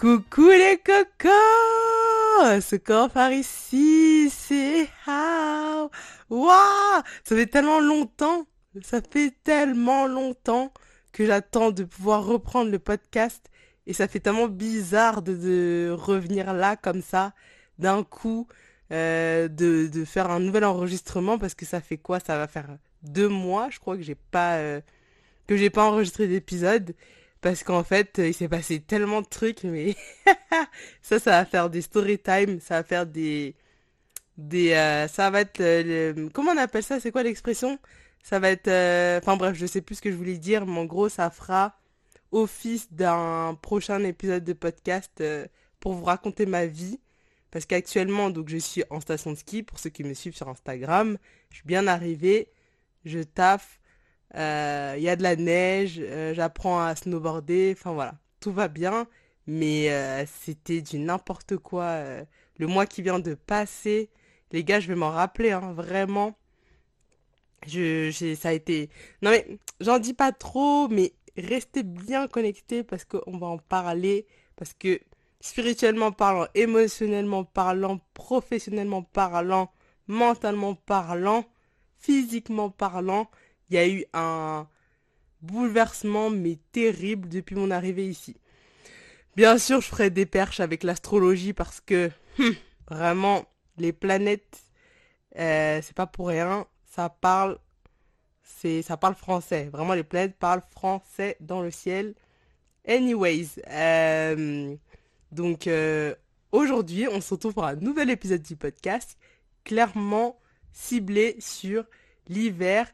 Coucou les cocos! Ce corps par ici, c'est how? Waouh! Ça fait tellement longtemps, ça fait tellement longtemps que j'attends de pouvoir reprendre le podcast et ça fait tellement bizarre de, de revenir là comme ça d'un coup, euh, de, de faire un nouvel enregistrement parce que ça fait quoi? Ça va faire deux mois, je crois que j'ai pas euh, que j'ai pas enregistré d'épisode parce qu'en fait, il s'est passé tellement de trucs, mais ça, ça va faire des story time, ça va faire des, des, euh, ça va être, le... comment on appelle ça? C'est quoi l'expression? Ça va être, euh, enfin bref, je sais plus ce que je voulais dire, mais en gros, ça fera office d'un prochain épisode de podcast euh, pour vous raconter ma vie, parce qu'actuellement, donc, je suis en station de ski. Pour ceux qui me suivent sur Instagram, je suis bien arrivée, je taffe euh, il y a de la neige, euh, j'apprends à snowboarder, enfin voilà, tout va bien, mais euh, c'était du n'importe quoi. le mois qui vient de passer, les gars, je vais m'en rappeler, hein, vraiment. Je, ça a été... Non mais, j'en dis pas trop, mais restez bien connectés parce qu'on va en parler, parce que spirituellement parlant, émotionnellement parlant, professionnellement parlant, mentalement parlant, physiquement parlant, il y a eu un bouleversement mais terrible depuis mon arrivée ici. Bien sûr, je ferai des perches avec l'astrologie parce que hum, vraiment les planètes, euh, c'est pas pour rien, ça parle, c'est ça parle français. Vraiment, les planètes parlent français dans le ciel. Anyways, euh, donc euh, aujourd'hui, on se retrouve pour un nouvel épisode du podcast, clairement ciblé sur l'hiver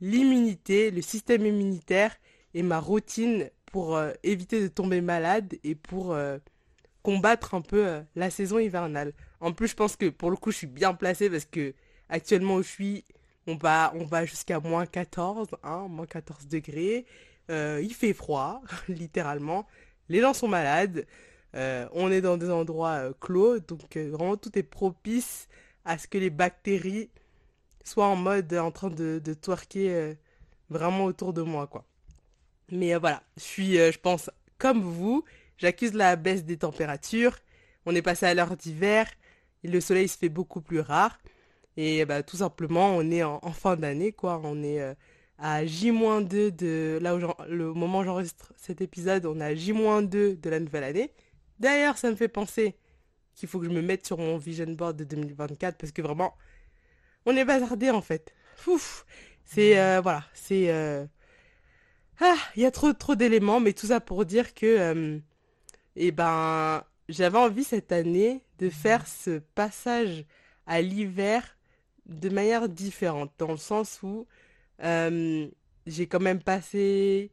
l'immunité, le système immunitaire et ma routine pour euh, éviter de tomber malade et pour euh, combattre un peu euh, la saison hivernale. En plus, je pense que pour le coup, je suis bien placée parce que actuellement je suis, on va, on va jusqu'à moins 14, hein, moins 14 degrés. il fait froid, littéralement. Les gens sont malades. on est dans des endroits clos, donc vraiment tout est propice à ce que les bactéries soit en mode en train de, twerker euh, vraiment autour de moi, quoi. Mais euh, voilà, je suis, euh, je pense, comme vous, j'accuse la baisse des températures. On est passé à l'heure d'hiver, le soleil se fait beaucoup plus rare. Et bah, tout simplement, on est en, fin d'année, quoi. On est à J-2 de... Là le moment où j'enregistre cet épisode, on est à J-2 de la nouvelle année. D'ailleurs, ça me fait penser qu'il faut que je me mette sur mon vision board de 2024 parce que vraiment, on est bazardé en fait. C'est euh, voilà, c'est euh, ah, il y a trop trop d'éléments, mais tout ça pour dire que euh, eh ben j'avais envie cette année de faire ce passage à l'hiver de manière différente, dans le sens où j'ai quand même passé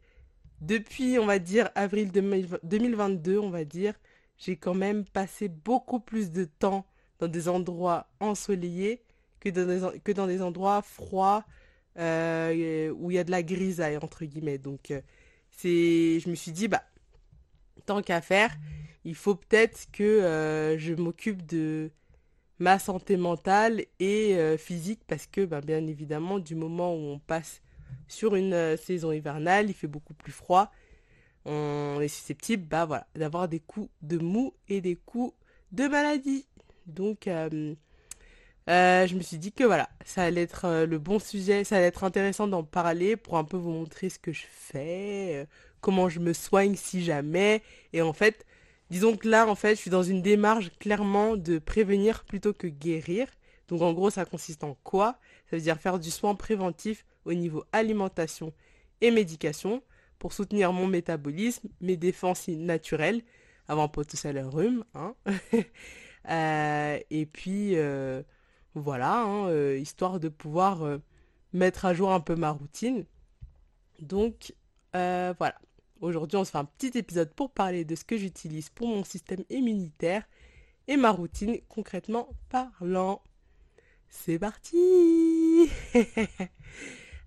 depuis, on va dire, avril 2022, on va dire, j'ai quand même passé beaucoup plus de temps dans des endroits ensoleillés que dans des, endroits froids euh, où il y a de la grisaille, entre guillemets. Donc, euh, c'est, je me suis dit, bah, tant qu'à faire, il faut peut-être que euh, je m'occupe de ma santé mentale et physique parce que, bah, bien évidemment, du moment où on passe sur une saison hivernale, il fait beaucoup plus froid. On est susceptible bah, voilà, d'avoir des coups de mou et des coups de maladie. Donc, je me suis dit que voilà, ça allait être euh, le bon sujet, ça allait être intéressant d'en parler pour un peu vous montrer ce que je fais, euh, comment je me soigne si jamais. Et en fait, disons que là, en fait, je suis dans une démarche clairement de prévenir plutôt que guérir. Donc en gros, ça consiste en quoi? Ça veut dire faire du soin préventif au niveau alimentation et médication pour soutenir mon métabolisme, mes défenses naturelles, avant pas tout ça le rhume. Hein et puis voilà, hein, euh, histoire de pouvoir euh, mettre à jour un peu ma routine. Donc euh, voilà, aujourd'hui on se fait un petit épisode pour parler de ce que j'utilise pour mon système immunitaire et ma routine concrètement parlant. C'est parti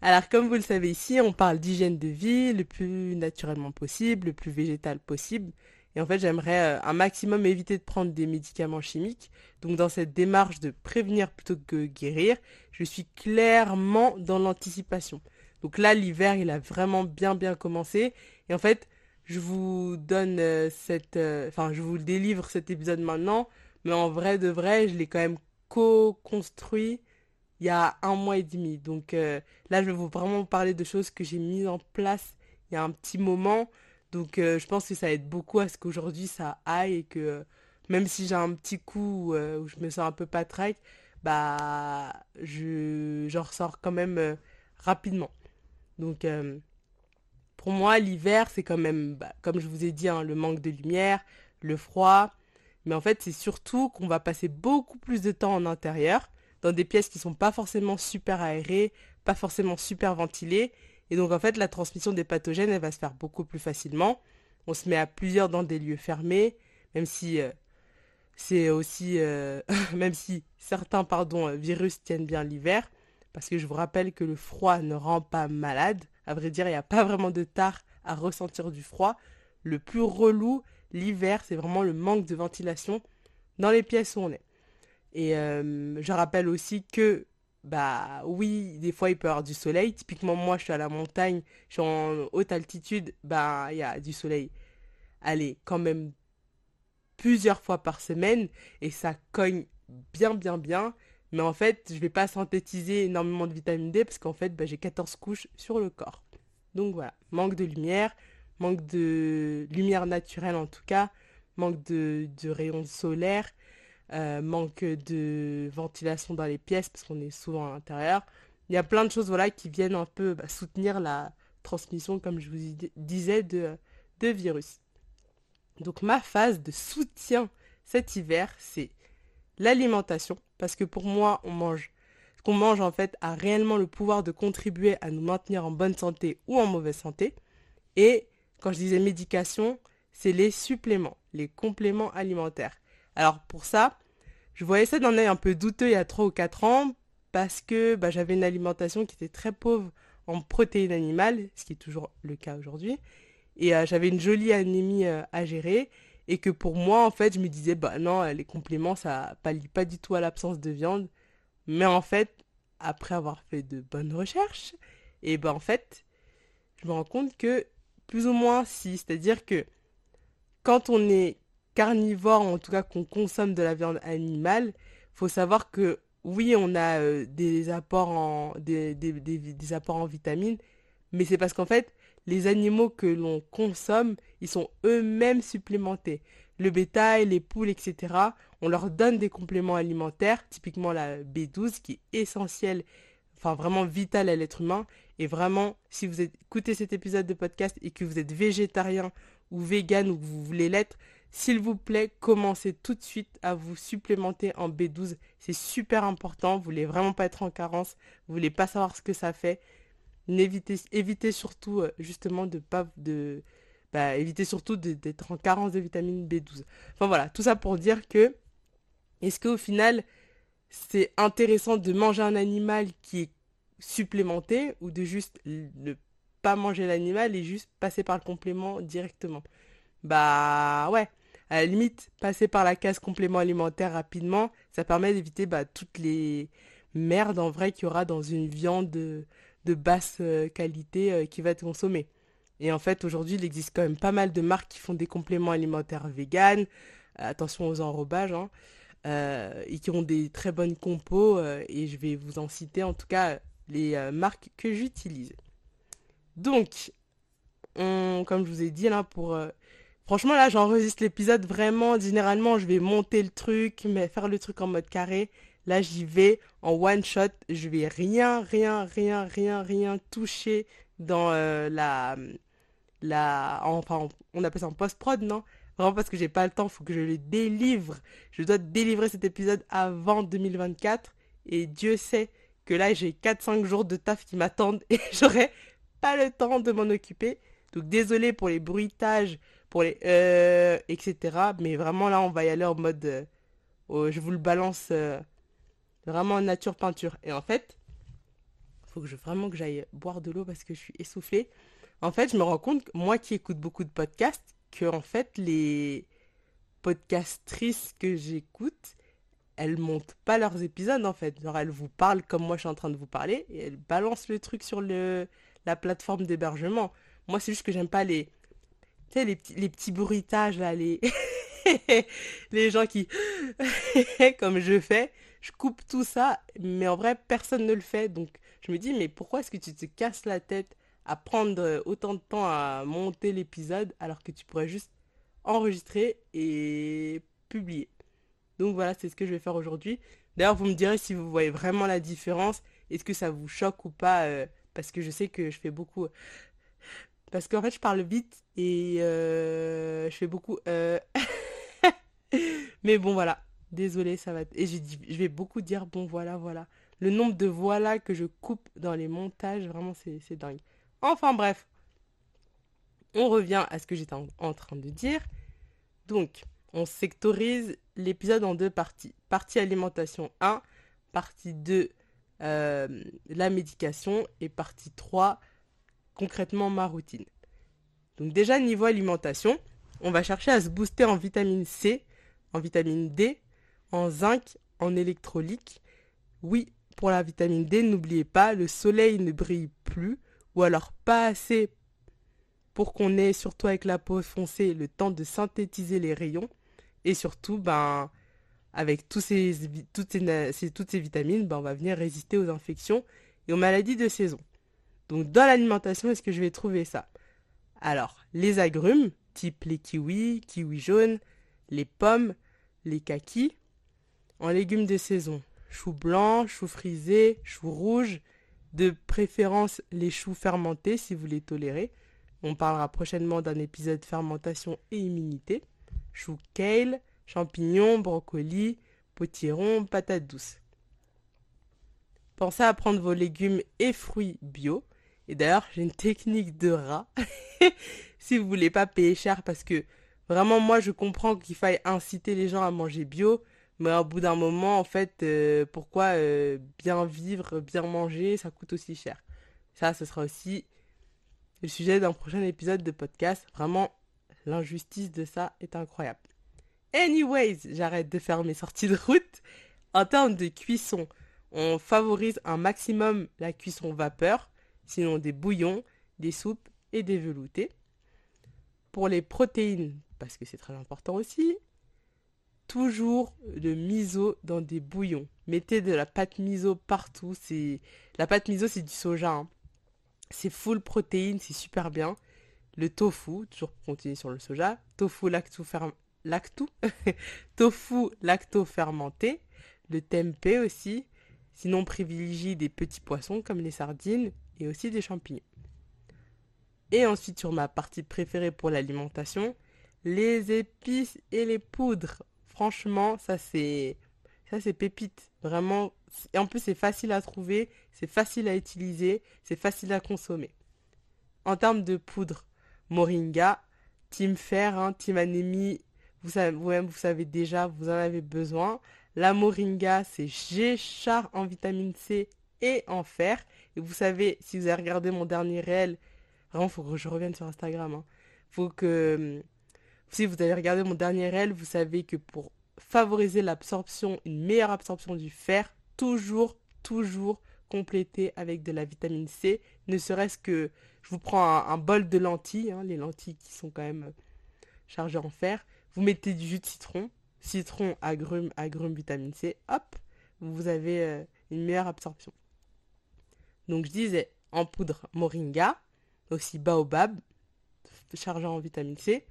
Alors comme vous le savez ici, on parle d'hygiène de vie le plus naturellement possible, le plus végétal possible. Et en fait, j'aimerais euh, un maximum éviter de prendre des médicaments chimiques. Donc dans cette démarche de prévenir plutôt que guérir, je suis clairement dans l'anticipation. Donc là, l'hiver, il a vraiment bien bien commencé. Et en fait, je vous donne euh, cette... euh, Enfin, je vous délivre cet épisode maintenant, mais en vrai de vrai, je l'ai quand même co-construit il y a un mois et demi. Donc là, je vais vous vraiment parler de choses que j'ai mises en place il y a un petit moment. Donc euh, je pense que ça aide beaucoup à ce qu'aujourd'hui ça aille et que euh, même si j'ai un petit coup euh, où je me sens un peu patraque, bah je j'en ressors quand même rapidement. Donc pour moi, l'hiver, c'est quand même, bah, comme je vous ai dit, hein, le manque de lumière, le froid. Mais en fait, c'est surtout qu'on va passer beaucoup plus de temps en intérieur, dans des pièces qui sont pas forcément super aérées, pas forcément super ventilées. Et donc, en fait, la transmission des pathogènes, elle va se faire beaucoup plus facilement. On se met à plusieurs dans des lieux fermés, même si euh, c'est aussi, euh, même si certains, pardon, euh, virus tiennent bien l'hiver, parce que je vous rappelle que le froid ne rend pas malade. À vrai dire, il n'y a pas vraiment de tard à ressentir du froid. Le plus relou, l'hiver, c'est vraiment le manque de ventilation dans les pièces où on est. Et je rappelle aussi que, bah oui, des fois il peut y avoir du soleil. Typiquement, moi je suis à la montagne, je suis en haute altitude, bah il y a du soleil. Allez, quand même plusieurs fois par semaine et ça cogne bien, bien, bien. Mais en fait, je vais pas synthétiser énormément de vitamine D parce qu'en fait, bah, j'ai 14 couches sur le corps. Donc voilà, manque de lumière, manque de lumière naturelle en tout cas, manque de, de rayons solaires, euh, manque de ventilation dans les pièces parce qu'on est souvent à l'intérieur. Il y a plein de choses voilà, qui viennent un peu bah, soutenir la transmission, comme je vous di- disais, de, de virus. Donc ma phase de soutien cet hiver, c'est l'alimentation, parce que pour moi, on mange, ce qu'on mange en fait a réellement le pouvoir de contribuer à nous maintenir en bonne santé ou en mauvaise santé. Et quand je disais médication, c'est les suppléments, les compléments alimentaires. Alors pour ça, je voyais ça d'un œil un peu douteux il y a 3 ou 4 ans, parce que bah, j'avais une alimentation qui était très pauvre en protéines animales, ce qui est toujours le cas aujourd'hui. Et euh, j'avais une jolie anémie euh, à gérer. Et que pour moi, en fait, je me disais, bah non, euh, les compléments, ça pallie pas du tout à l'absence de viande. Mais en fait, après avoir fait de bonnes recherches, et ben en fait, je me rends compte que plus ou moins si. C'est-à-dire que quand on est carnivore, en tout cas qu'on consomme de la viande animale, faut savoir que oui, on a euh, des apports en, des, apports en vitamines, mais c'est parce qu'en fait, les animaux que l'on consomme, ils sont eux-mêmes supplémentés. Le bétail, les poules, etc., on leur donne des compléments alimentaires, typiquement la B12, qui est essentielle, enfin vraiment vitale à l'être humain. Et vraiment, si vous écoutez cet épisode de podcast et que vous êtes végétarien ou vegan ou que vous voulez l'être, s'il vous plaît, commencez tout de suite à vous supplémenter en B12. C'est super important. Vous voulez vraiment pas être en carence. Vous voulez pas savoir ce que ça fait. Évitez surtout euh, justement de pas bah, surtout d'être en carence de vitamine B12. Enfin voilà, tout ça pour dire que est-ce qu'au final c'est intéressant de manger un animal qui est supplémenté ou de juste ne pas manger l'animal et juste passer par le complément directement? Bah ouais, à la limite, passer par la case complément alimentaire rapidement, ça permet d'éviter bah, toutes les merdes en vrai qu'il y aura dans une viande de, basse euh, qualité euh, qui va être consommée. Et en fait, aujourd'hui, il existe quand même pas mal de marques qui font des compléments alimentaires vegan, attention aux enrobages, hein, euh, et qui ont des très bonnes compos, et je vais vous en citer en tout cas les marques que j'utilise. Donc, on, comme je vous ai dit là, pour Franchement, là, j'enregistre l'épisode vraiment. Généralement, je vais monter le truc, mais faire le truc en mode carré. Là, j'y vais en one shot. Je vais rien, rien, rien, rien, rien toucher dans euh, la, la, enfin, on appelle ça en post-prod, non? Vraiment parce que j'ai pas le temps, faut que je le délivre. Je dois délivrer cet épisode avant 2024. Et Dieu sait que là, j'ai quatre cinq jours de taf qui m'attendent et j'aurai pas le temps de m'en occuper. Donc, désolé pour les bruitages pour les euh, etc. Mais vraiment là, on va y aller en mode, euh, oh, je vous le balance euh, vraiment en nature peinture. Et en fait, faut que je vraiment que j'aille boire de l'eau parce que je suis essoufflée. En fait, je me rends compte, moi qui écoute beaucoup de podcasts, que en fait les podcastrices que j'écoute, elles montent pas leurs épisodes en fait. Genre elles vous parlent comme moi je suis en train de vous parler et elles balancent le truc sur le la plateforme d'hébergement. Moi, c'est juste que j'aime pas les sais, les petits, les bruitages, là, les, les gens qui, comme je fais, je coupe tout ça, mais en vrai, personne ne le fait. Donc, je me dis, mais pourquoi est-ce que tu te casses la tête à prendre autant de temps à monter l'épisode alors que tu pourrais juste enregistrer et publier? Donc voilà, c'est ce que je vais faire aujourd'hui. D'ailleurs, vous me direz si vous voyez vraiment la différence. Est-ce que ça vous choque ou pas euh, Parce que je sais que je fais beaucoup. Parce qu'en fait, je parle vite et euh, je fais beaucoup. Euh, mais bon, voilà. Désolé, ça va. Et je, je vais beaucoup dire bon, voilà, voilà. Le nombre de voilà que je coupe dans les montages, vraiment, c'est dingue. Enfin, bref. On revient à ce que j'étais en, train de dire. Donc, on sectorise l'épisode en deux parties. Partie alimentation 1, partie 2, euh, la médication, et partie 3, concrètement ma routine. Donc déjà, niveau alimentation, on va chercher à se booster en vitamine C, en vitamine D, en zinc, en électrolyte. Oui, pour la vitamine D, n'oubliez pas, le soleil ne brille plus, ou alors pas assez pour qu'on ait, surtout avec la peau foncée, le temps de synthétiser les rayons. Et surtout, ben, avec toutes ces vitamines, ben, on va venir résister aux infections et aux maladies de saison. Donc dans l'alimentation, est-ce que je vais trouver ça? Alors, les agrumes, type les kiwis, kiwis jaunes, les pommes, les kakis. En légumes de saison, choux blancs, choux frisés, choux rouges, de préférence les choux fermentés si vous les tolérez. On parlera prochainement d'un épisode fermentation et immunité. Chou kale, champignons, brocolis, potiron, patates douces. Pensez à prendre vos légumes et fruits bio. Et d'ailleurs, j'ai une technique de rat. si vous voulez pas payer cher parce que vraiment moi je comprends qu'il faille inciter les gens à manger bio, mais au bout d'un moment en fait euh, pourquoi euh, bien vivre, bien manger, ça coûte aussi cher. Ça ce sera aussi le sujet d'un prochain épisode de podcast. Vraiment, l'injustice de ça est incroyable. Anyways, j'arrête de faire mes sorties de route. En termes de cuisson, on favorise un maximum la cuisson vapeur, sinon des bouillons, des soupes et des veloutés. Pour les protéines, parce que c'est très important aussi, toujours de miso dans des bouillons. Mettez de la pâte miso partout. C'est la pâte miso, c'est du soja. Hein. C'est full protéines, c'est super bien. Le tofu, toujours pour continuer sur le soja. Tofu lacto lacto tofu lacto fermenté. Le tempeh aussi. Sinon, privilégie des petits poissons comme les sardines et aussi des champignons. Et ensuite, sur ma partie préférée pour l'alimentation, les épices et les poudres. Franchement, ça c'est ça c'est pépite. Vraiment, et en plus, c'est facile à trouver, c'est facile à utiliser, c'est facile à consommer. En termes de poudre, Moringa, Team Fer, hein, Team Anémie, vous savez, vous-même, vous savez déjà, vous en avez besoin. La Moringa, c'est G-Char en vitamine C et en fer. Et vous savez, si vous avez regardé mon dernier réel, vraiment, faut que je revienne sur Instagram. Hein. Faut que, si vous avez regardé mon dernier réel, vous savez que pour favoriser l'absorption, une meilleure absorption du fer, toujours, toujours compléter avec de la vitamine C. Ne serait-ce que, je vous prends un, bol de lentilles, hein, les lentilles qui sont quand même chargées en fer. Vous mettez du jus de citron, citron, agrumes, agrumes, vitamine C, hop, vous avez euh, une meilleure absorption. Donc je disais, en poudre moringa, aussi baobab, chargeant en vitamine C.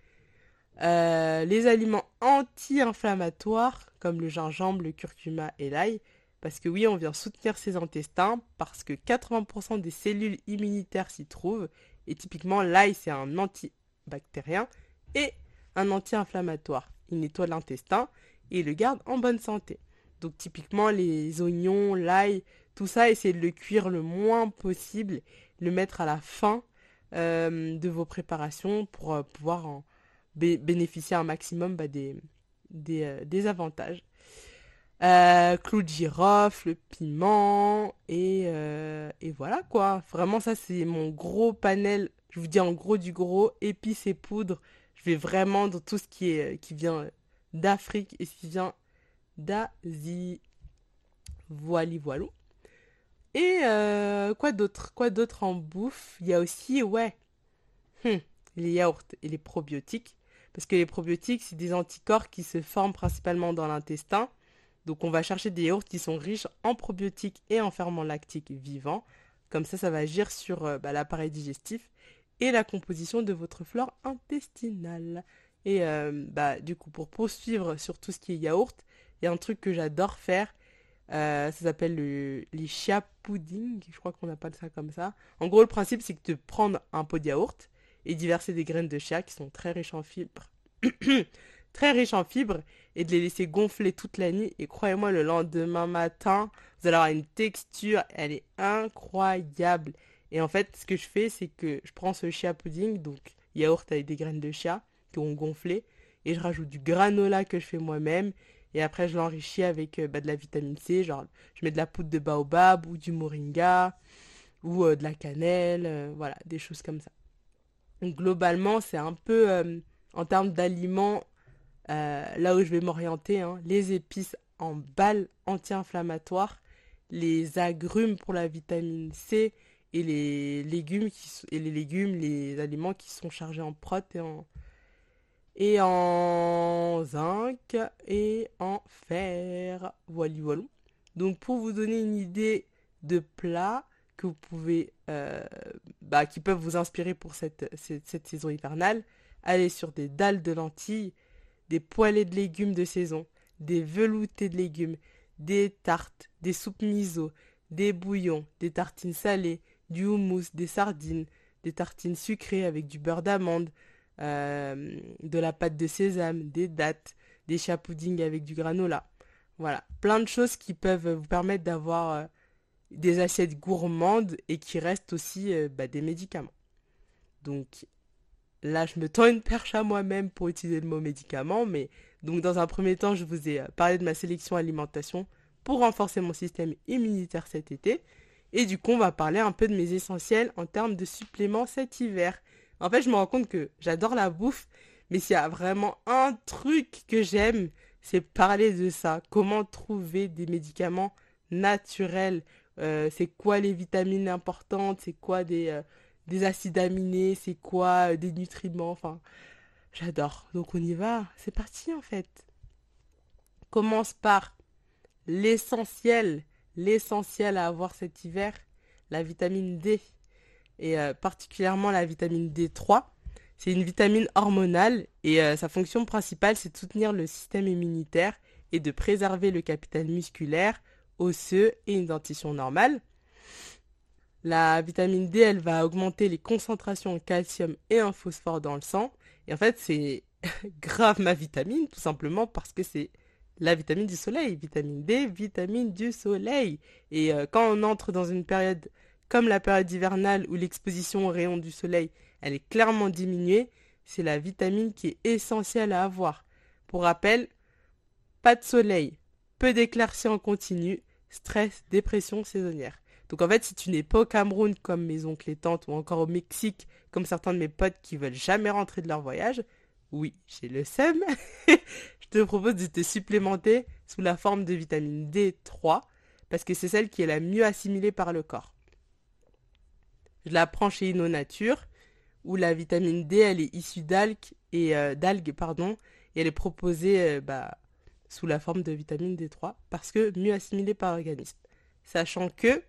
Euh, les aliments anti-inflammatoires comme le gingembre, le curcuma et l'ail. Parce que oui, on vient soutenir ses intestins parce que 80% des cellules immunitaires s'y trouvent. Et typiquement, l'ail, c'est un antibactérien et un anti-inflammatoire. Il nettoie l'intestin et le garde en bonne santé. Donc typiquement, les oignons, l'ail, tout ça, essayez de le cuire le moins possible, le mettre à la fin euh, de vos préparations pour euh, pouvoir bénéficier un maximum bah, des, des, avantages. Euh, clou de girofle, piment, et, et voilà quoi. Vraiment, ça c'est mon gros panel. Je vous dis en gros du gros, épices et poudres. Je vais vraiment dans tout ce qui, est, qui vient d'Afrique et ce qui vient d'Asie. Voili voilou. Et quoi d'autre? Quoi d'autre en bouffe? Il y a aussi, ouais, hmm, les yaourts et les probiotiques. Parce que les probiotiques, c'est des anticorps qui se forment principalement dans l'intestin. Donc on va chercher des yaourts qui sont riches en probiotiques et en ferments lactiques vivants. Comme ça, ça va agir sur euh, bah, l'appareil digestif et la composition de votre flore intestinale. Et euh, bah, du coup, pour poursuivre sur tout ce qui est yaourt, il y a un truc que j'adore faire. Euh, ça s'appelle le, les chia pudding. Je crois qu'on appelle ça comme ça. En gros, le principe, c'est que de prendre un pot de yaourt et d'y verser des graines de chia qui sont très riches en fibres. très riches en fibres et de les laisser gonfler toute la nuit. Et croyez-moi, le lendemain matin, vous allez avoir une texture, elle est incroyable. Et en fait, ce que je fais, c'est que je prends ce chia pudding, donc yaourt avec des graines de chia qui ont gonflé, et je rajoute du granola que je fais moi-même. Et après, je l'enrichis avec euh, bah, de la vitamine C, genre je mets de la poudre de baobab ou du moringa ou euh, de la cannelle, euh, voilà, des choses comme ça. Donc globalement, c'est un peu en termes d'aliments là où je vais m'orienter, hein, les épices en balles anti-inflammatoires, les agrumes pour la vitamine C, et les légumes qui et les légumes, les aliments qui sont chargés en prot et en et en zinc et en fer. Voilà, voilà. Donc pour vous donner une idée de plats que vous pouvez euh, bah, qui peuvent vous inspirer pour cette, saison hivernale, allez sur des dalles de lentilles, des poêlés de légumes de saison, des veloutés de légumes, des tartes, des soupes miso, des bouillons, des tartines salées, du houmous, des sardines, des tartines sucrées avec du beurre d'amande, euh, de la pâte de sésame, des dattes, des chapoudings avec du granola. Voilà, plein de choses qui peuvent vous permettre d'avoir euh, des assiettes gourmandes et qui restent aussi euh, bah, des médicaments. Donc là, je me tends une perche à moi-même pour utiliser le mot médicament, mais donc dans un premier temps, je vous ai parlé de ma sélection alimentation pour renforcer mon système immunitaire cet été. Et du coup, on va parler un peu de mes essentiels en termes de suppléments cet hiver. En fait, je me rends compte que j'adore la bouffe, mais s'il y a vraiment un truc que j'aime, c'est parler de ça. Comment trouver des médicaments naturels? Euh, C'est quoi les vitamines importantes? C'est quoi des, euh, des acides aminés? C'est quoi euh, des nutriments? Enfin, j'adore. Donc on y va. C'est parti en fait. commence par l'essentiel l'essentiel à avoir cet hiver, la vitamine D, et euh, particulièrement la vitamine D3. C'est une vitamine hormonale et euh, sa fonction principale, c'est de soutenir le système immunitaire et de préserver le capital musculaire, osseux et une dentition normale. La vitamine D, elle va augmenter les concentrations en calcium et en phosphore dans le sang. Et en fait, c'est grave ma vitamine, tout simplement parce que c'est la vitamine du soleil, vitamine D, vitamine du soleil. Et euh, quand on entre dans une période comme la période hivernale où l'exposition aux rayons du soleil, elle est clairement diminuée, c'est la vitamine qui est essentielle à avoir. Pour rappel, pas de soleil, peu d'éclaircies en continu, stress, dépression saisonnière. Donc en fait, si tu n'es pas au Cameroun comme mes oncles et tantes ou encore au Mexique comme certains de mes potes qui veulent jamais rentrer de leur voyage, oui, j'ai le SEM, je te propose de te supplémenter sous la forme de vitamine D3 parce que c'est celle qui est la mieux assimilée par le corps. Je la prends chez InnoNature où la vitamine D elle est issue d'algues et euh, d'algues pardon elle est proposée euh, bah, sous la forme de vitamine D3 parce que mieux assimilée par l'organisme. Sachant que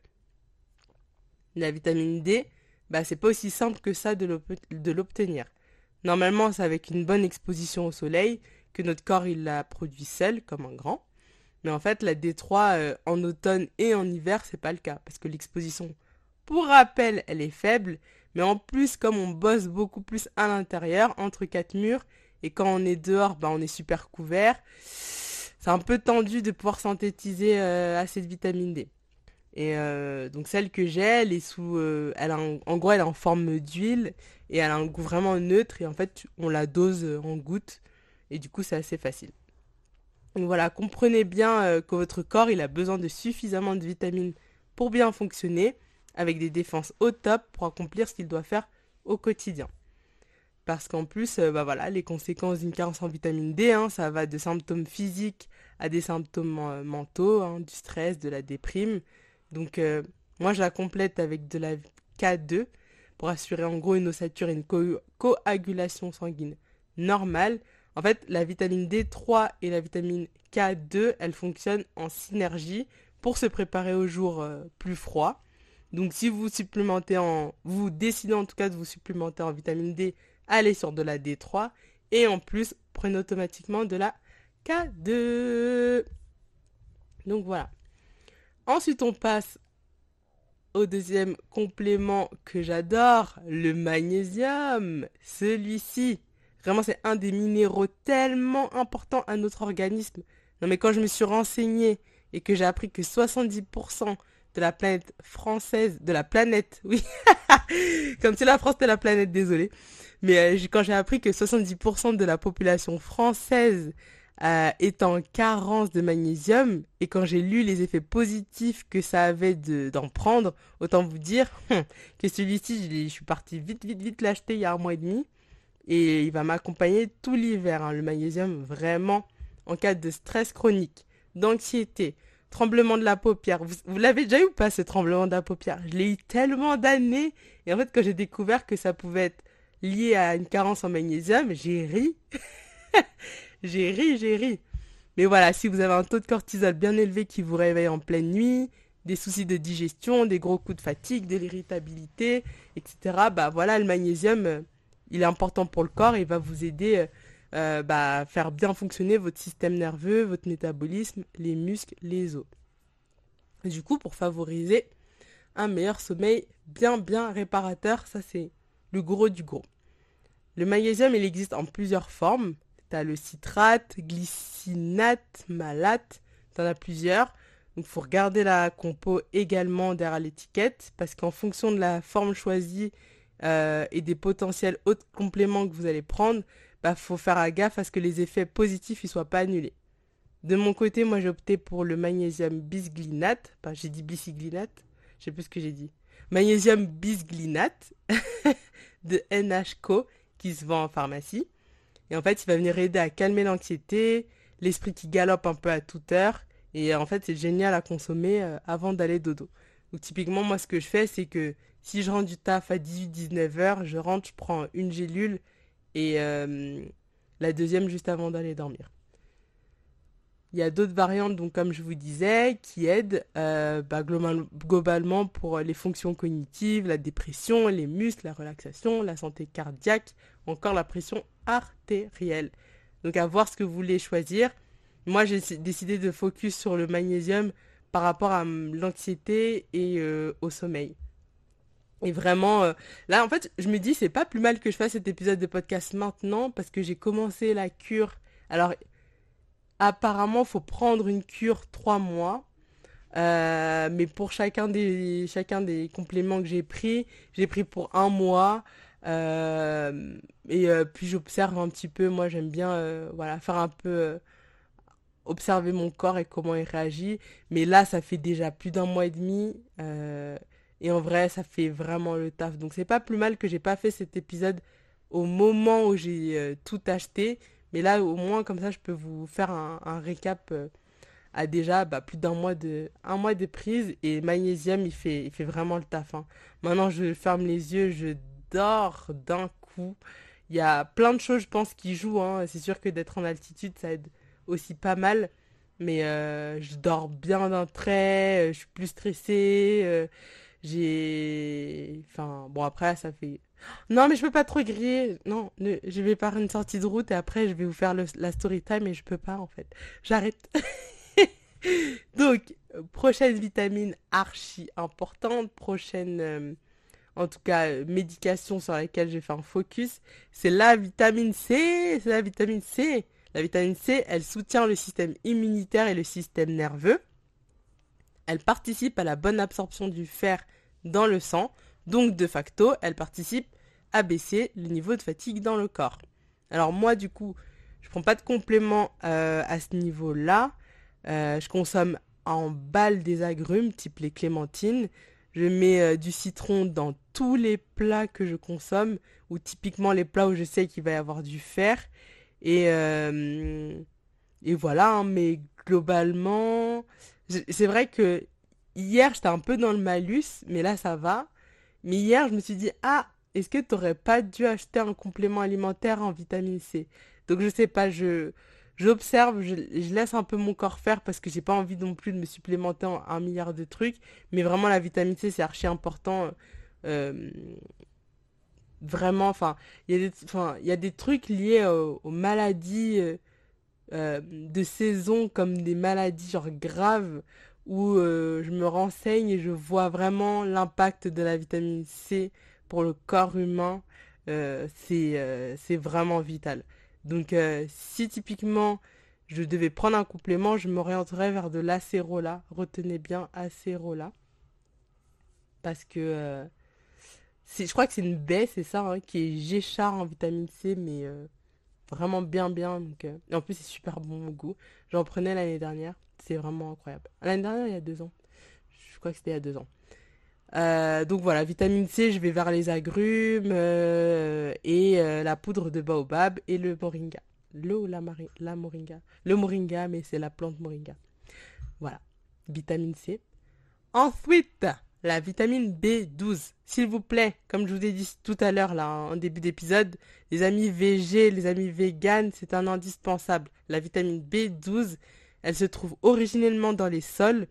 la vitamine D, bah, c'est pas aussi simple que ça de l'obtenir. Normalement, c'est avec une bonne exposition au soleil que notre corps il la produit seul, comme un grand. Mais en fait, la D3 euh, en automne et en hiver, c'est pas le cas. Parce que l'exposition, pour rappel, elle est faible. Mais en plus, comme on bosse beaucoup plus à l'intérieur, entre quatre murs, et quand on est dehors, bah, on est super couvert, c'est un peu tendu de pouvoir synthétiser euh, assez de vitamine D. Et euh, donc celle que j'ai, elle est sous, euh, en gros elle est en forme d'huile et elle a un goût vraiment neutre et en fait on la dose en gouttes et du coup c'est assez facile. Donc voilà, comprenez bien que votre corps il a besoin de suffisamment de vitamines pour bien fonctionner avec des défenses au top pour accomplir ce qu'il doit faire au quotidien. Parce qu'en plus, bah voilà, les conséquences d'une carence en vitamine D, hein, ça va de symptômes physiques à des symptômes mentaux, hein, du stress, de la déprime, donc euh, moi je la complète avec de la K2 pour assurer en gros une ossature et une coagulation sanguine normale. En fait, la vitamine D3 et la vitamine K2, elles fonctionnent en synergie pour se préparer au jour euh, plus froid. Donc si vous supplémentez en vous décidez en tout cas de vous supplémenter en vitamine D, allez sur de la D3 et en plus prenez automatiquement de la K2. Donc voilà. Ensuite, on passe au deuxième complément que j'adore, le magnésium. Celui-ci, vraiment, c'est un des minéraux tellement importants à notre organisme. Non, mais quand je me suis renseignée et que j'ai appris que 70% de la planète française, de la planète, oui, comme si la France était la planète, désolé. Mais euh, quand j'ai appris que 70% de la population française euh, est en carence de magnésium et quand j'ai lu les effets positifs que ça avait d'en prendre, autant vous dire hum, que celui-ci, je, suis partie vite, vite, vite l'acheter il y a un mois et demi et il va m'accompagner tout l'hiver. Hein, le magnésium, vraiment, en cas de stress chronique, d'anxiété, tremblement de la paupière. Vous, l'avez déjà eu ou pas ce tremblement de la paupière? Je l'ai eu tellement d'années et en fait quand j'ai découvert que ça pouvait être lié à une carence en magnésium, j'ai ri. J'ai ri, j'ai ri. Mais voilà, si vous avez un taux de cortisol bien élevé qui vous réveille en pleine nuit, des soucis de digestion, des gros coups de fatigue, de l'irritabilité, etc., bah voilà, le magnésium, euh, il est important pour le corps et il va vous aider euh, bah, faire bien fonctionner votre système nerveux, votre métabolisme, les muscles, les os. du coup, pour favoriser un meilleur sommeil bien, bien réparateur, ça c'est le gros du gros. Le magnésium, il existe en plusieurs formes. T'as le citrate, glycinate, malate, t'en as plusieurs. Donc il faut regarder la compo également derrière l'étiquette parce qu'en fonction de la forme choisie euh, et des potentiels autres compléments que vous allez prendre, bah faut faire gaffe à ce que les effets positifs ne soient pas annulés. De mon côté, moi j'ai opté pour le magnésium bisglinate. J'ai dit bisiglinate. Je sais plus ce que j'ai dit. Magnésium bisglinate de NHCO qui se vend en pharmacie. Et en fait, il va venir aider à calmer l'anxiété, l'esprit qui galope un peu à toute heure. Et en fait, c'est génial à consommer euh, avant d'aller dodo. Donc typiquement, moi, ce que je fais, c'est que si je rentre du taf à 18-19 heures, je rentre, je prends une gélule et euh, la deuxième juste avant d'aller dormir. Il y a d'autres variantes, donc comme je vous disais, qui aident euh, bah, globalement pour les fonctions cognitives, la dépression, les muscles, la relaxation, la santé cardiaque, encore la pression artérielle. Donc à voir ce que vous voulez choisir. Moi j'ai décidé de focus sur le magnésium par rapport à l'anxiété et euh, au sommeil. Et vraiment, euh, là en fait, je me dis c'est pas plus mal que je fasse cet épisode de podcast maintenant parce que j'ai commencé la cure. Alors apparemment, faut prendre une cure trois mois. Euh, mais pour chacun des, chacun des compléments que j'ai pris, j'ai pris pour un mois. Euh, et puis j'observe un petit peu. Moi, j'aime bien voilà, faire un peu observer mon corps et comment il réagit. Mais là, ça fait déjà plus d'un mois et demi. Et en vrai, ça fait vraiment le taf. Donc, c'est pas plus mal que j'ai pas fait cet épisode au moment où j'ai tout acheté mais là, au moins, comme ça, je peux vous faire un, récap euh, à déjà bah, plus d'un mois de un mois de prise. Et magnésium, il fait, il fait vraiment le taf. Hein. Maintenant, je ferme les yeux, je dors d'un coup. Il y a plein de choses, je pense, qui jouent. Hein. C'est sûr que d'être en altitude, ça aide aussi pas mal. Mais euh, je dors bien d'un trait, euh, je suis plus stressée. J'ai... Enfin, bon, après, ça fait non, mais je peux pas trop griller. Non, je vais par une sortie de route et après je vais vous faire la story time et je peux pas en fait. J'arrête. Donc, prochaine vitamine archi importante, prochaine, euh, en tout cas, euh, médication sur laquelle je vais faire un focus, c'est la vitamine C. C'est la vitamine C. La vitamine C, elle soutient le système immunitaire et le système nerveux. Elle participe à la bonne absorption du fer dans le sang. Donc, de facto, elle participe à baisser le niveau de fatigue dans le corps. Alors moi, du coup, je prends pas de complément euh, à ce niveau-là. Euh, je consomme en balle des agrumes, type les clémentines. Je mets euh, du citron dans tous les plats que je consomme, ou typiquement les plats où je sais qu'il va y avoir du fer. Et, et voilà, hein, mais globalement, c'est vrai que hier j'étais un peu dans le malus, mais là ça va. Mais hier, je me suis dit, ah, est-ce que tu n'aurais pas dû acheter un complément alimentaire en vitamine C? Donc je sais pas, je j'observe, je, laisse un peu mon corps faire parce que j'ai pas envie non plus de me supplémenter en un milliard de trucs. Mais vraiment, la vitamine C, c'est archi important. Euh, vraiment, enfin, il y, a des, y a des trucs liés aux, maladies euh, euh, de saison comme des maladies genre graves où je me renseigne et je vois vraiment l'impact de la vitamine C pour le corps humain. c'est c'est vraiment vital. Donc si typiquement je devais prendre un complément, je m'orienterais vers de l'acérola. Retenez bien acérola. Parce que je crois que c'est une baie, c'est ça, hein, qui est Géchard en vitamine C, mais euh, vraiment bien, bien. Donc, euh, en plus, c'est super bon goût. J'en prenais l'année dernière. C'est vraiment incroyable. L'année dernière, il y a deux ans. Je crois que c'était il y a deux ans. Euh, donc voilà, vitamine C, je vais vers les agrumes et la poudre de baobab et le moringa. Le la, la moringa. Le moringa, mais c'est la plante moringa. Voilà, vitamine C. Ensuite, la vitamine B12. S'il vous plaît, comme je vous ai dit tout à l'heure là en début d'épisode, les amis VG, les amis vegan, c'est un indispensable. La vitamine B12, elle se trouve originellement dans les sols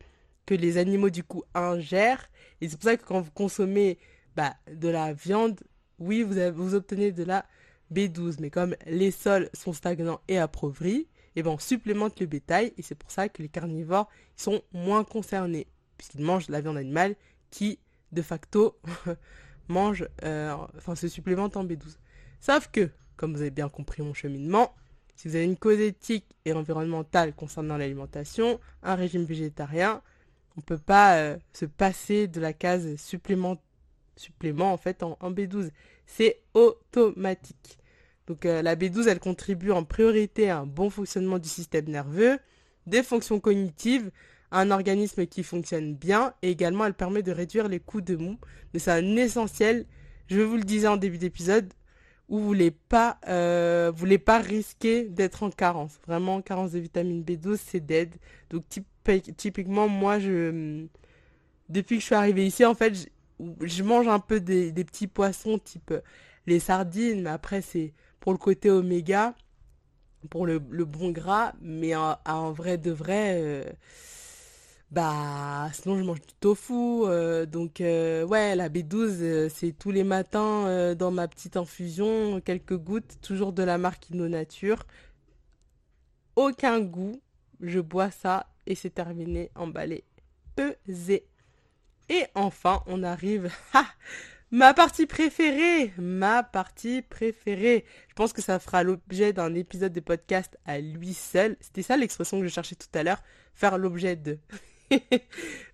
que les animaux du coup ingèrent et c'est pour ça que quand vous consommez bah, de la viande, oui, vous, obtenez de la B12, mais comme les sols sont stagnants et appauvris, et eh ben on supplémente le bétail et c'est pour ça que les carnivores sont moins concernés puisqu'ils mangent la viande animale qui, de facto, mange, euh, se supplémente en B12. Sauf que, comme vous avez bien compris mon cheminement, si vous avez une cause éthique et environnementale concernant l'alimentation, un régime végétarien, on ne peut pas euh, se passer de la case supplément, supplément en fait en, B12. C'est automatique. Donc euh, la B12, elle contribue en priorité à un bon fonctionnement du système nerveux, des fonctions cognitives, un organisme qui fonctionne bien et également elle permet de réduire les coups de mou. Mais c'est un essentiel, je vous le disais en début d'épisode, où vous voulez pas, euh, voulez pas risquer d'être en carence. Vraiment, carence de vitamine B12, c'est dead. Donc typiquement, moi, je, depuis que je suis arrivée ici, en fait, je, mange un peu des, petits poissons type les sardines, mais après c'est pour le côté oméga, pour le, bon gras, mais en, vrai de vrai. Euh, bah, sinon je mange du tofu. Euh, donc, euh, ouais, la B12, euh, c'est tous les matins dans ma petite infusion, quelques gouttes, toujours de la marque Inno Nature. Aucun goût, je bois ça et c'est terminé, emballé, pesé. Et enfin, on arrive à ma partie préférée, ma partie préférée. Je pense que ça fera l'objet d'un épisode de podcast à lui seul. C'était ça l'expression que je cherchais tout à l'heure, faire l'objet de.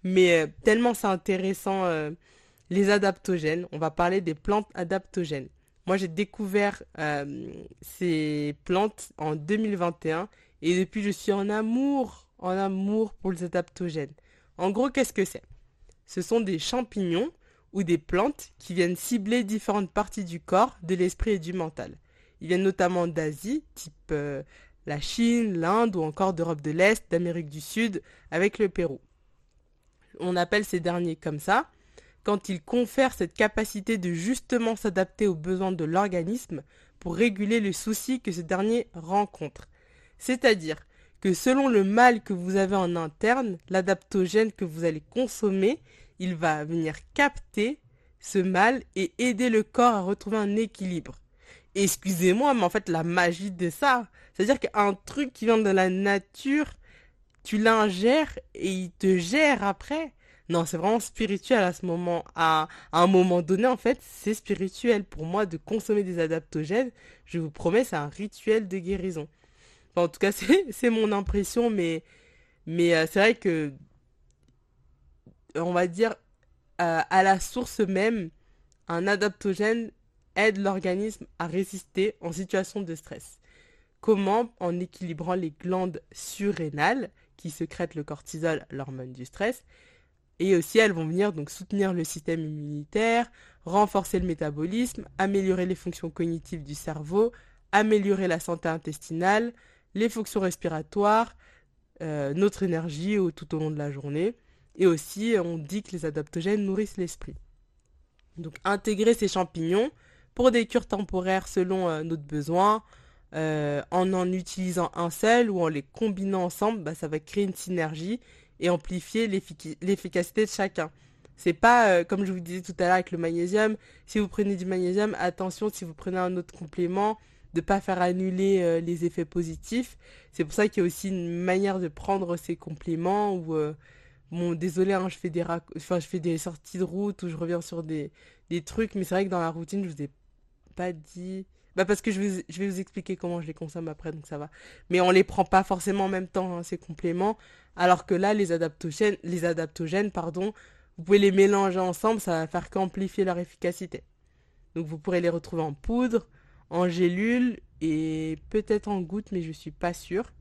Mais euh, tellement c'est intéressant, euh, les adaptogènes. On va parler des plantes adaptogènes. Moi, j'ai découvert euh, ces plantes en 2021 et depuis, je suis en amour, en amour pour les adaptogènes. En gros, qu'est-ce que c'est? Ce sont des champignons ou des plantes qui viennent cibler différentes parties du corps, de l'esprit et du mental. Ils viennent notamment d'Asie, type la Chine, l'Inde ou encore d'Europe de l'Est, d'Amérique du Sud, avec le Pérou. On appelle ces derniers comme ça quand ils confèrent cette capacité de justement s'adapter aux besoins de l'organisme pour réguler les soucis que ce dernier rencontre. C'est-à-dire que selon le mal que vous avez en interne, l'adaptogène que vous allez consommer, il va venir capter ce mal et aider le corps à retrouver un équilibre. Excusez-moi, mais en fait, la magie de ça, c'est-à-dire qu'un truc qui vient de la nature, tu l'ingères et il te gère après. Non, c'est vraiment spirituel à ce moment. À, un moment donné, en fait, c'est spirituel pour moi de consommer des adaptogènes. Je vous promets, c'est un rituel de guérison. en tout cas, c'est mon impression, mais, mais euh, c'est vrai que, on va dire, euh, à la source même, un adaptogène aide l'organisme à résister en situation de stress. Comment En équilibrant les glandes surrénales qui sécrètent le cortisol, l'hormone du stress. Et aussi, elles vont venir donc soutenir le système immunitaire, renforcer le métabolisme, améliorer les fonctions cognitives du cerveau, améliorer la santé intestinale, les fonctions respiratoires, euh, notre énergie tout au long de la journée. Et aussi, on dit que les adaptogènes nourrissent l'esprit. Donc intégrer ces champignons pour des cures temporaires selon euh, notre besoin, euh, en en utilisant un seul ou en les combinant ensemble, bah, ça va créer une synergie et amplifier l'efficacité de chacun. C'est pas euh, comme je vous disais tout à l'heure avec le magnésium. Si vous prenez du magnésium, attention si vous prenez un autre complément, de pas faire annuler les effets positifs. C'est pour ça qu'il y a aussi une manière de prendre ces compléments ou bon désolé hein, je fais des enfin je fais des sorties de route ou je reviens sur des, des trucs mais c'est vrai que dans la routine je vous ai pas dit. Bah parce que je vais, vous expliquer comment je les consomme après, donc ça va. Mais on les prend pas forcément en même temps, hein, ces compléments. Alors que là, les adaptogènes, les adaptogènes, pardon, vous pouvez les mélanger ensemble, ça va faire qu'amplifier leur efficacité. Donc vous pourrez les retrouver en poudre, en gélule et peut-être en gouttes, mais je suis pas sûre.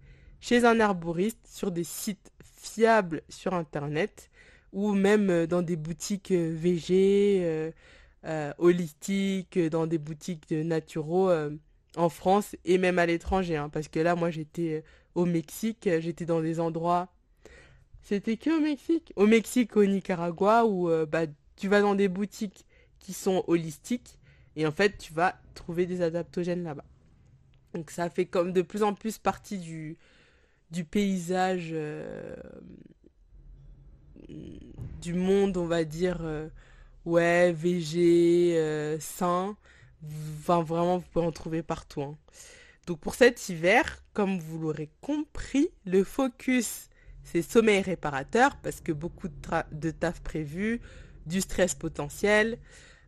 Chez un herboriste, sur des sites fiables sur internet, ou même euh, dans des boutiques euh, VG, euh, holistiques, dans des boutiques de naturaux euh, en France et même à l'étranger. Hein, parce que là, moi, j'étais euh, au Mexique, j'étais dans des endroits... C'était que au Mexique Au Mexique, au Nicaragua, où bah, tu vas dans des boutiques qui sont holistiques et en fait, tu vas trouver des adaptogènes là-bas. Donc ça fait comme de plus en plus partie du, du paysage du monde, on va dire, ouais, VG, euh, sain. Enfin, vraiment, vous pouvez en trouver partout. Hein. Donc pour cet hiver, comme vous l'aurez compris, le focus, c'est sommeil réparateur, parce que beaucoup de, taf prévu, du stress potentiel.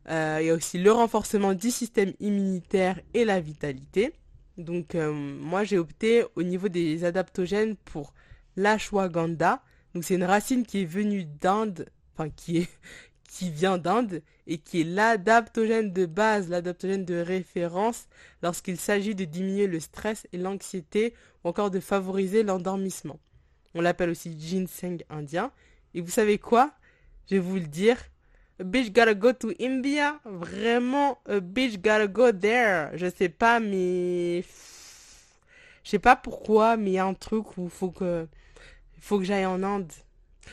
Euh, il y a aussi le renforcement du système immunitaire et la vitalité. Donc euh, moi j'ai opté au niveau des adaptogènes pour l'ashwagandha. Donc c'est une racine qui est venue d'Inde, enfin qui est qui vient d'Inde et qui est l'adaptogène de base, l'adaptogène de référence lorsqu'il s'agit de diminuer le stress et l'anxiété ou encore de favoriser l'endormissement. On l'appelle aussi ginseng indien. Et vous savez quoi? Je vais vous le dire. A bitch gotta go to India. Vraiment, a bitch gotta go there. Je sais pas, mais... Je sais pas pourquoi, mais il y a un truc où faut que... Faut que j'aille en Inde.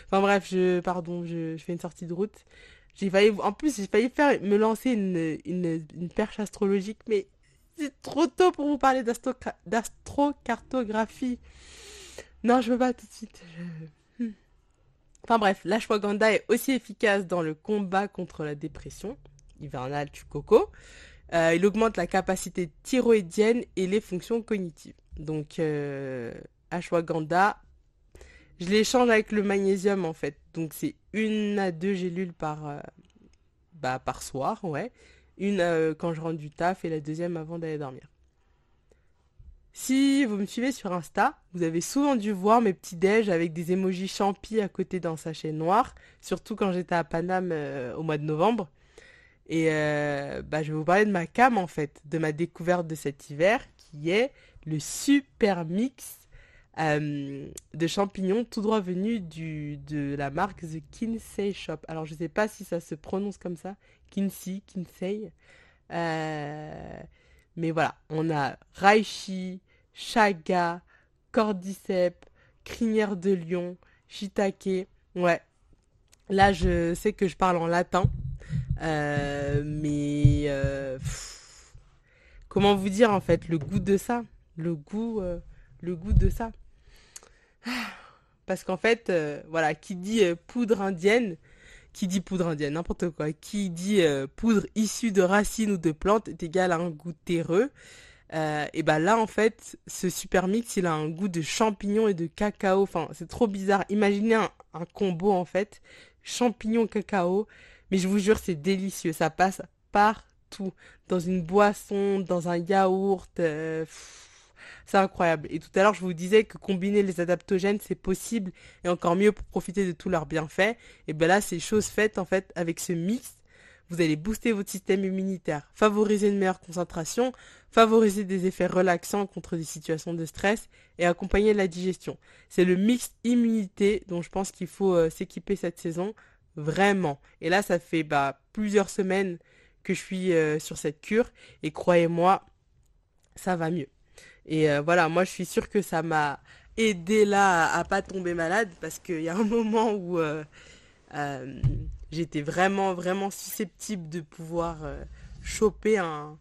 Enfin bref, je, pardon, je, fais une sortie de route. J'ai failli, en plus, j'ai failli faire, me lancer une, une, perche astrologique, mais c'est trop tôt pour vous parler d'astrocartographie. Non, je veux pas tout de suite. Hmm. Enfin bref, l'ashwagandha est aussi efficace dans le combat contre la dépression hivernale du coco. Euh, il augmente la capacité thyroïdienne et les fonctions cognitives. Donc, euh, ashwagandha, je l'échange avec le magnésium en fait. Donc c'est une à deux gélules par, euh, bah, par soir, ouais. Une euh, quand je rentre du taf et la deuxième avant d'aller dormir. Si vous me suivez sur Insta, vous avez souvent dû voir mes petits déj avec des émojis champi à côté d'un sachet noir, surtout quand j'étais à Paname euh, au mois de novembre. Et bah, je vais vous parler de ma cam en fait, de ma découverte de cet hiver, qui est le super mix euh, de champignons tout droit venus du, de la marque The Kinsey Shop. Alors je ne sais pas si ça se prononce comme ça, Kinsey, Kinsey. Euh, mais voilà, on a Raichi, Chaga, Cordyceps, crinière de lion, shiitake. Ouais, là je sais que je parle en latin, euh, mais comment vous dire en fait le goût de ça, le goût de ça. Parce qu'en fait, euh, voilà, qui dit euh, poudre indienne, qui dit poudre indienne, n'importe quoi, qui dit euh, poudre issue de racines ou de plantes est égal à un goût terreux. et ben là, en fait, ce super mix, il a un goût de champignons et de cacao. Enfin, c'est trop bizarre. Imaginez un, combo, en fait, champignons, cacao. Mais je vous jure, c'est délicieux. Ça passe partout. Dans une boisson, dans un yaourt. C'est incroyable. Et tout à l'heure, je vous disais que combiner les adaptogènes, c'est possible et encore mieux pour profiter de tous leurs bienfaits. Et bien là, c'est chose faite en fait avec ce mix. Vous allez booster votre système immunitaire, favoriser une meilleure concentration, favoriser des effets relaxants contre des situations de stress et accompagner la digestion. C'est le mix immunité dont je pense qu'il faut euh, s'équiper cette saison, vraiment. Et là, ça fait bah, plusieurs semaines que je suis euh, sur cette cure et croyez-moi, ça va mieux. Et euh, voilà, moi je suis sûre que ça m'a aidé là à, pas tomber malade parce qu'il y a un moment où euh, euh, j'étais vraiment, vraiment susceptible de pouvoir choper un,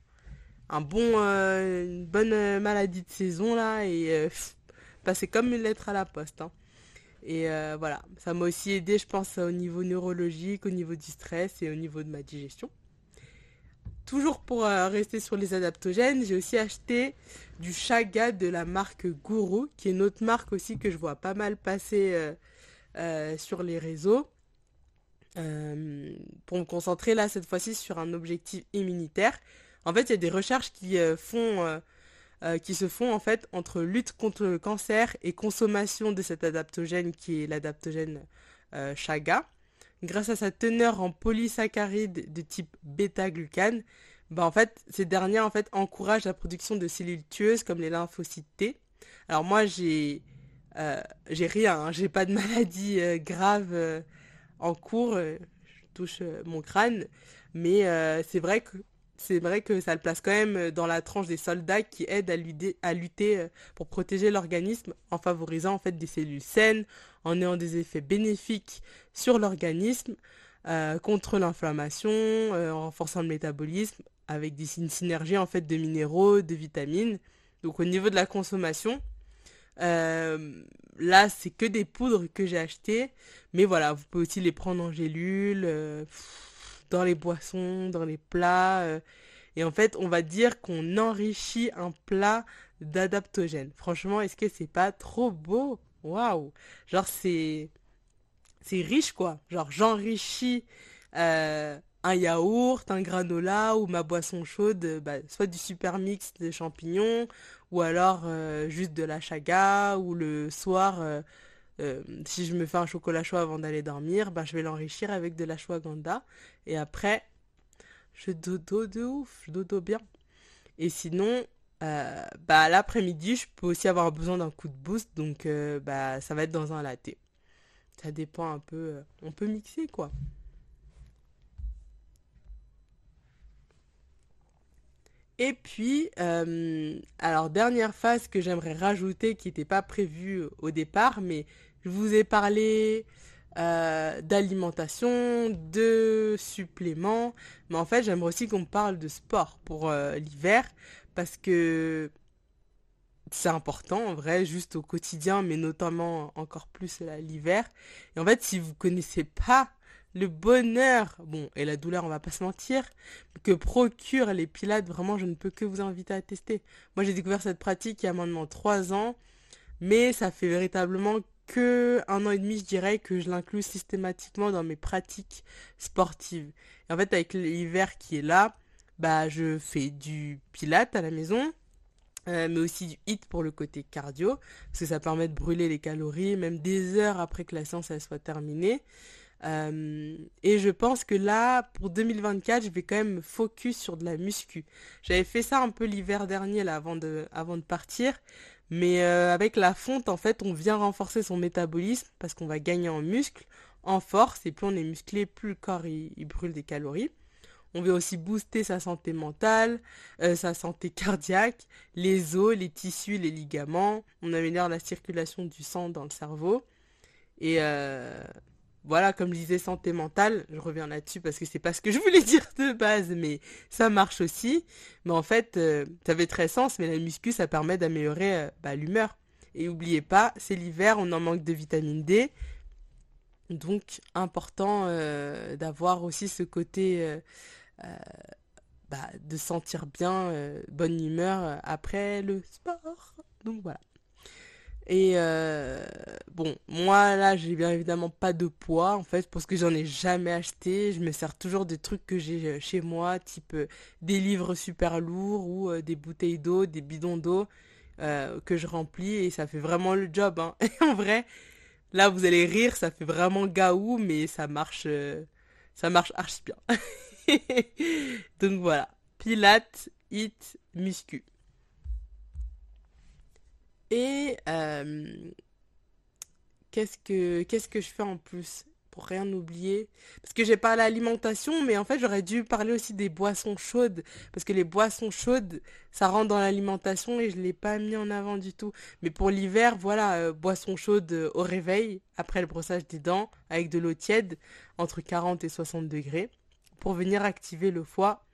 un bon, une bonne maladie de saison là et passer comme une lettre à la poste. hein. Et voilà, ça m'a aussi aidé, je pense, au niveau neurologique, au niveau du stress et au niveau de ma digestion. Toujours pour rester sur les adaptogènes, j'ai aussi acheté du chaga de la marque Guru, qui est une autre marque aussi que je vois pas mal passer sur les réseaux. Euh, pour me concentrer là cette fois-ci sur un objectif immunitaire. En fait, il y a des recherches qui euh, euh, euh, qui se font en fait entre lutte contre le cancer et consommation de cet adaptogène qui est l'adaptogène euh, Chaga. Grâce à sa teneur en polysaccharides de type bêta-glucane, bah en fait, ces derniers en fait encouragent la production de cellules tueuses comme les lymphocytes T. Alors moi, j'ai euh, rien, hein, j'ai pas de maladie euh, grave euh, en cours, je touche mon crâne, mais c'est vrai que c'est vrai que ça le place quand même euh, dans la tranche des soldats qui aident à lutter, euh, pour protéger l'organisme en favorisant en fait des cellules saines, en ayant des effets bénéfiques sur l'organisme, euh, contre l'inflammation, en renforçant le métabolisme, avec des, une synergie en fait de minéraux, de vitamines. Donc au niveau de la consommation, là c'est que des poudres que j'ai achetées, mais voilà, vous pouvez aussi les prendre en gélules, dans les boissons, dans les plats. euh, et en fait, on va dire qu'on enrichit un plat d'adaptogènes. Franchement, est-ce que c'est pas trop beau? Waouh! Genre, c'est, c'est riche, quoi. Genre, j'enrichis euh, un yaourt, un granola ou ma boisson chaude, euh, bah, soit du super mix de champignons, ou alors juste de la chaga, ou le soir, euh, si je me fais un chocolat chaud avant d'aller dormir, bah, je vais l'enrichir avec de la ashwagandha. Et après, je dodo de ouf, je dodo bien. Et sinon, euh, bah, l'après-midi, je peux aussi avoir besoin d'un coup de boost, donc euh, bah, ça va être dans un latte. Ça dépend un peu, on peut mixer quoi. Et puis, alors dernière phase que j'aimerais rajouter qui n'était pas prévue au départ, mais je vous ai parlé euh, d'alimentation, de suppléments, mais en fait j'aimerais aussi qu'on parle de sport pour euh, l'hiver, parce que c'est important en vrai, juste au quotidien, mais notamment encore plus l'hiver. Et en fait, si vous connaissez pas le bonheur, bon, et la douleur, on va pas se mentir, que procurent les pilates, vraiment, je ne peux que vous inviter à tester. Moi, j'ai découvert cette pratique il y a maintenant trois ans, mais ça fait véritablement que un an et demi, je dirais, que je l'inclus systématiquement dans mes pratiques sportives. Et en fait, avec l'hiver qui est là, bah, je fais du pilate à la maison. Euh, mais aussi du hit pour le côté cardio, parce que ça permet de brûler les calories, même des heures après que la séance soit terminée. Euh, et je pense que là, pour 2024, je vais quand même me focus sur de la muscu. J'avais fait ça un peu l'hiver dernier, avant de partir. Mais euh, avec la fonte, en fait, on vient renforcer son métabolisme parce qu'on va gagner en muscle, en force, et plus on est musclé, plus le corps il, brûle des calories. On veut aussi booster sa santé mentale, euh, sa santé cardiaque, les os, les tissus, les ligaments. On améliore la circulation du sang dans le cerveau. Et euh, voilà, comme je disais, santé mentale, je reviens là-dessus parce que c'est pas ce que je voulais dire de base, mais ça marche aussi. Mais en fait, euh, ça avait très sens, mais la muscu, ça permet d'améliorer euh, bah, l'humeur. Et n'oubliez pas, c'est l'hiver, on en manque de vitamine D. Donc, important euh, d'avoir aussi ce côté bah, de sentir bien, bonne humeur après le sport. Donc voilà. Et euh, bon, moi là, j'ai bien évidemment pas de poids en fait, parce que j'en ai jamais acheté. Je me sers toujours des trucs que j'ai euh, chez moi, type euh, des livres super lourds ou des bouteilles d'eau, des bidons d'eau que je remplis et ça fait vraiment le job, hein. Et en vrai, là vous allez rire, ça fait vraiment gaou, mais ça marche, ça marche archi bien. Donc voilà, Pilates, hit, muscu. Et euh, qu'est-ce que qu'est-ce que je fais en plus? pour rien oublier? Parce que j'ai parlé alimentation, mais en fait j'aurais dû parler aussi des boissons chaudes. Parce que les boissons chaudes, ça rentre dans l'alimentation et je l'ai pas mis en avant du tout. Mais pour l'hiver, voilà, euh, boissons chaudes euh, au réveil, après le brossage des dents, avec de l'eau tiède, entre 40 et 60 degrés, pour venir activer le foie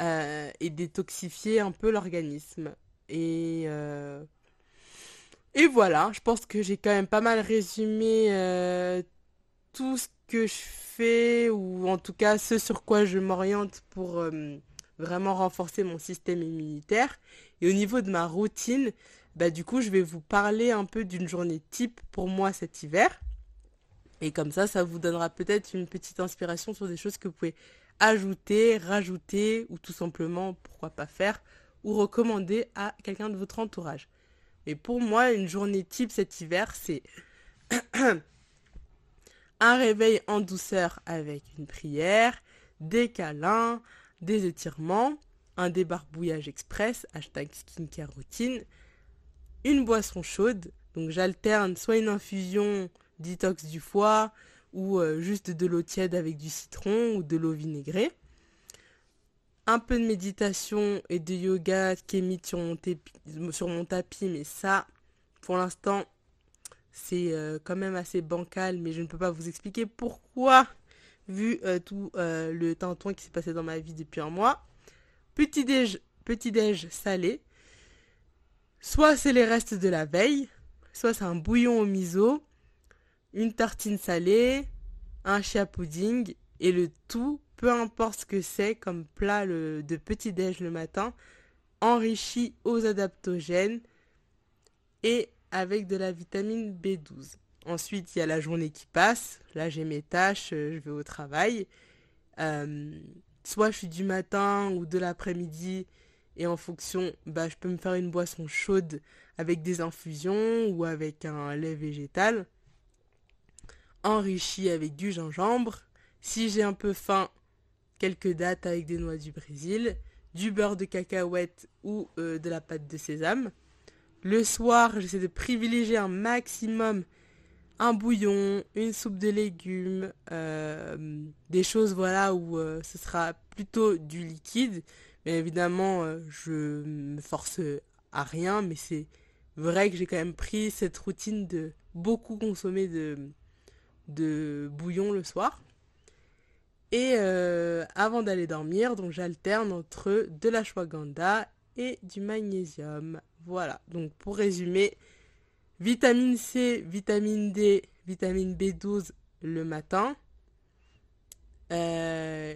euh, et détoxifier un peu l'organisme. Et... Et voilà, je pense que j'ai quand même pas mal résumé tout ce que je fais, ou en tout cas ce sur quoi je m'oriente pour euh, vraiment renforcer mon système immunitaire. Et au niveau de ma routine, bah du coup je vais vous parler un peu d'une journée type pour moi cet hiver. Et comme ça, ça vous donnera peut-être une petite inspiration sur des choses que vous pouvez ajouter, rajouter, ou tout simplement, pourquoi pas faire, ou recommander à quelqu'un de votre entourage. Et pour moi, une journée type cet hiver, c'est un réveil en douceur avec une prière, des câlins, des étirements, un débarbouillage express, hashtag skincare routine, une boisson chaude, donc j'alterne soit une infusion detox du foie ou euh, juste de l'eau tiède avec du citron ou de l'eau vinaigrée, un peu de méditation et de yoga qui est mis sur mon tapis, mais ça, pour l'instant, c'est euh, quand même assez bancal, mais je ne peux pas vous expliquer pourquoi, vu euh, tout euh, le tintouin qui s'est passé dans ma vie depuis un mois. Petit déj, petit déj salé. Soit c'est les restes de la veille, soit c'est un bouillon au miso, une tartine salée, un chia pudding et le tout, peu importe ce que c'est comme plat de petit déj le matin, enrichi aux adaptogènes et avec de la vitamine B12. Ensuite, il y a la journée qui passe. Là, j'ai mes tâches, euh, je vais au travail. Euh, soit je suis du matin ou de l'après-midi et en fonction, bah, je peux me faire une boisson chaude avec des infusions ou avec un lait végétal enrichi avec du gingembre. Si j'ai un peu faim, quelques dates avec des noix du Brésil, du beurre de cacahuète ou euh, de la pâte de sésame. Le soir, j'essaie de privilégier un maximum un bouillon, une soupe de légumes, euh, des choses voilà où euh, ce sera plutôt du liquide. Mais évidemment, je me force à rien, mais c'est vrai que j'ai quand même pris cette routine de beaucoup consommer de, de bouillon le soir. Et avant d'aller dormir, donc j'alterne entre de la l'ashwagandha et du magnésium. Voilà, donc pour résumer, vitamine C, vitamine D, vitamine B12 le matin, euh,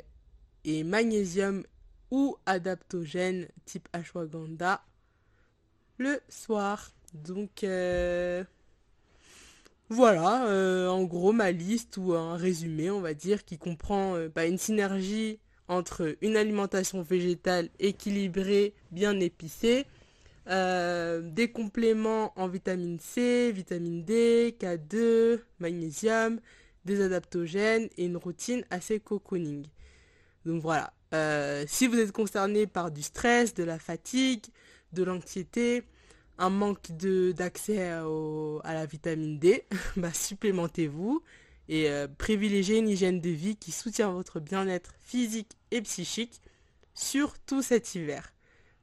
et magnésium ou adaptogène type ashwagandha le soir. Donc euh, voilà, euh, en gros ma liste ou un résumé, on va dire, qui comprend bah, une synergie entre une alimentation végétale équilibrée, bien épicée, euh, des compléments en vitamine C, vitamine D, K2, magnésium, des adaptogènes et une routine assez cocooning. Donc voilà, euh, si vous êtes concerné par du stress, de la fatigue, de l'anxiété, un manque d'accès à, la vitamine D, bah, supplémentez-vous et euh, privilégiez une hygiène de vie qui soutient votre bien-être physique et psychique, surtout cet hiver.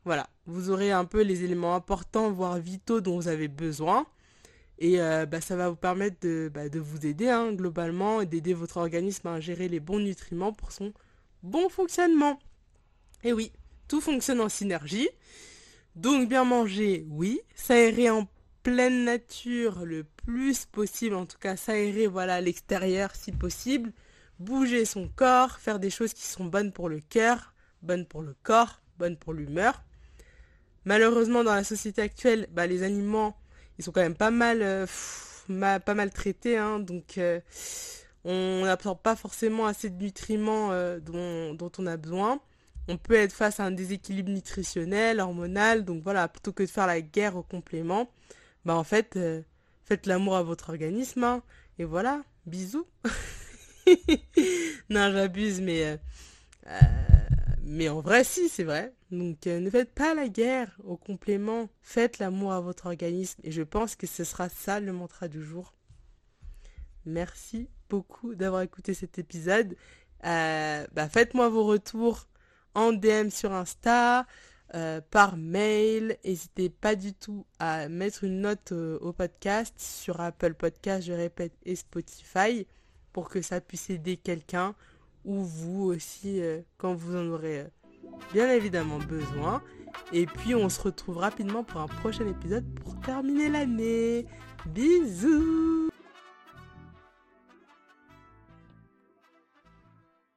Voilà, vous aurez un peu les éléments importants, voire vitaux dont vous avez besoin. Et euh, bah, ça va vous permettre de, bah, vous aider hein, globalement et d'aider votre organisme à gérer les bons nutriments pour son bon fonctionnement. Et oui, tout fonctionne en synergie. Donc bien manger, oui. S'aérer en pleine nature le plus possible, en tout cas s'aérer voilà, à l'extérieur si possible. Bouger son corps, faire des choses qui sont bonnes pour le cœur, bonnes pour le corps, bonnes pour l'humeur. Malheureusement, dans la société actuelle, bah, les aliments, ils sont quand même pas mal, euh, traités. Hein, donc, euh, on n'absorbe pas forcément assez de nutriments euh, dont, on a besoin. On peut être face à un déséquilibre nutritionnel, hormonal. Donc voilà, plutôt que de faire la guerre aux compléments, bah en fait, faites l'amour à votre organisme. Hein, et voilà, bisous. non, j'abuse, mais mais en vrai, si, c'est vrai. Donc euh, ne faites pas la guerre au complément, faites l'amour à votre organisme. Et je pense que ce sera ça le mantra du jour. Merci beaucoup d'avoir écouté cet épisode. Euh, bah, faites-moi vos retours en DM sur Insta, euh, par mail. N'hésitez pas du tout à mettre une note euh, au podcast sur Apple Podcast, je répète, et Spotify pour que ça puisse aider quelqu'un ou vous aussi quand vous en aurez bien évidemment besoin. Et puis on se retrouve rapidement pour un prochain épisode pour terminer l'année. Bisous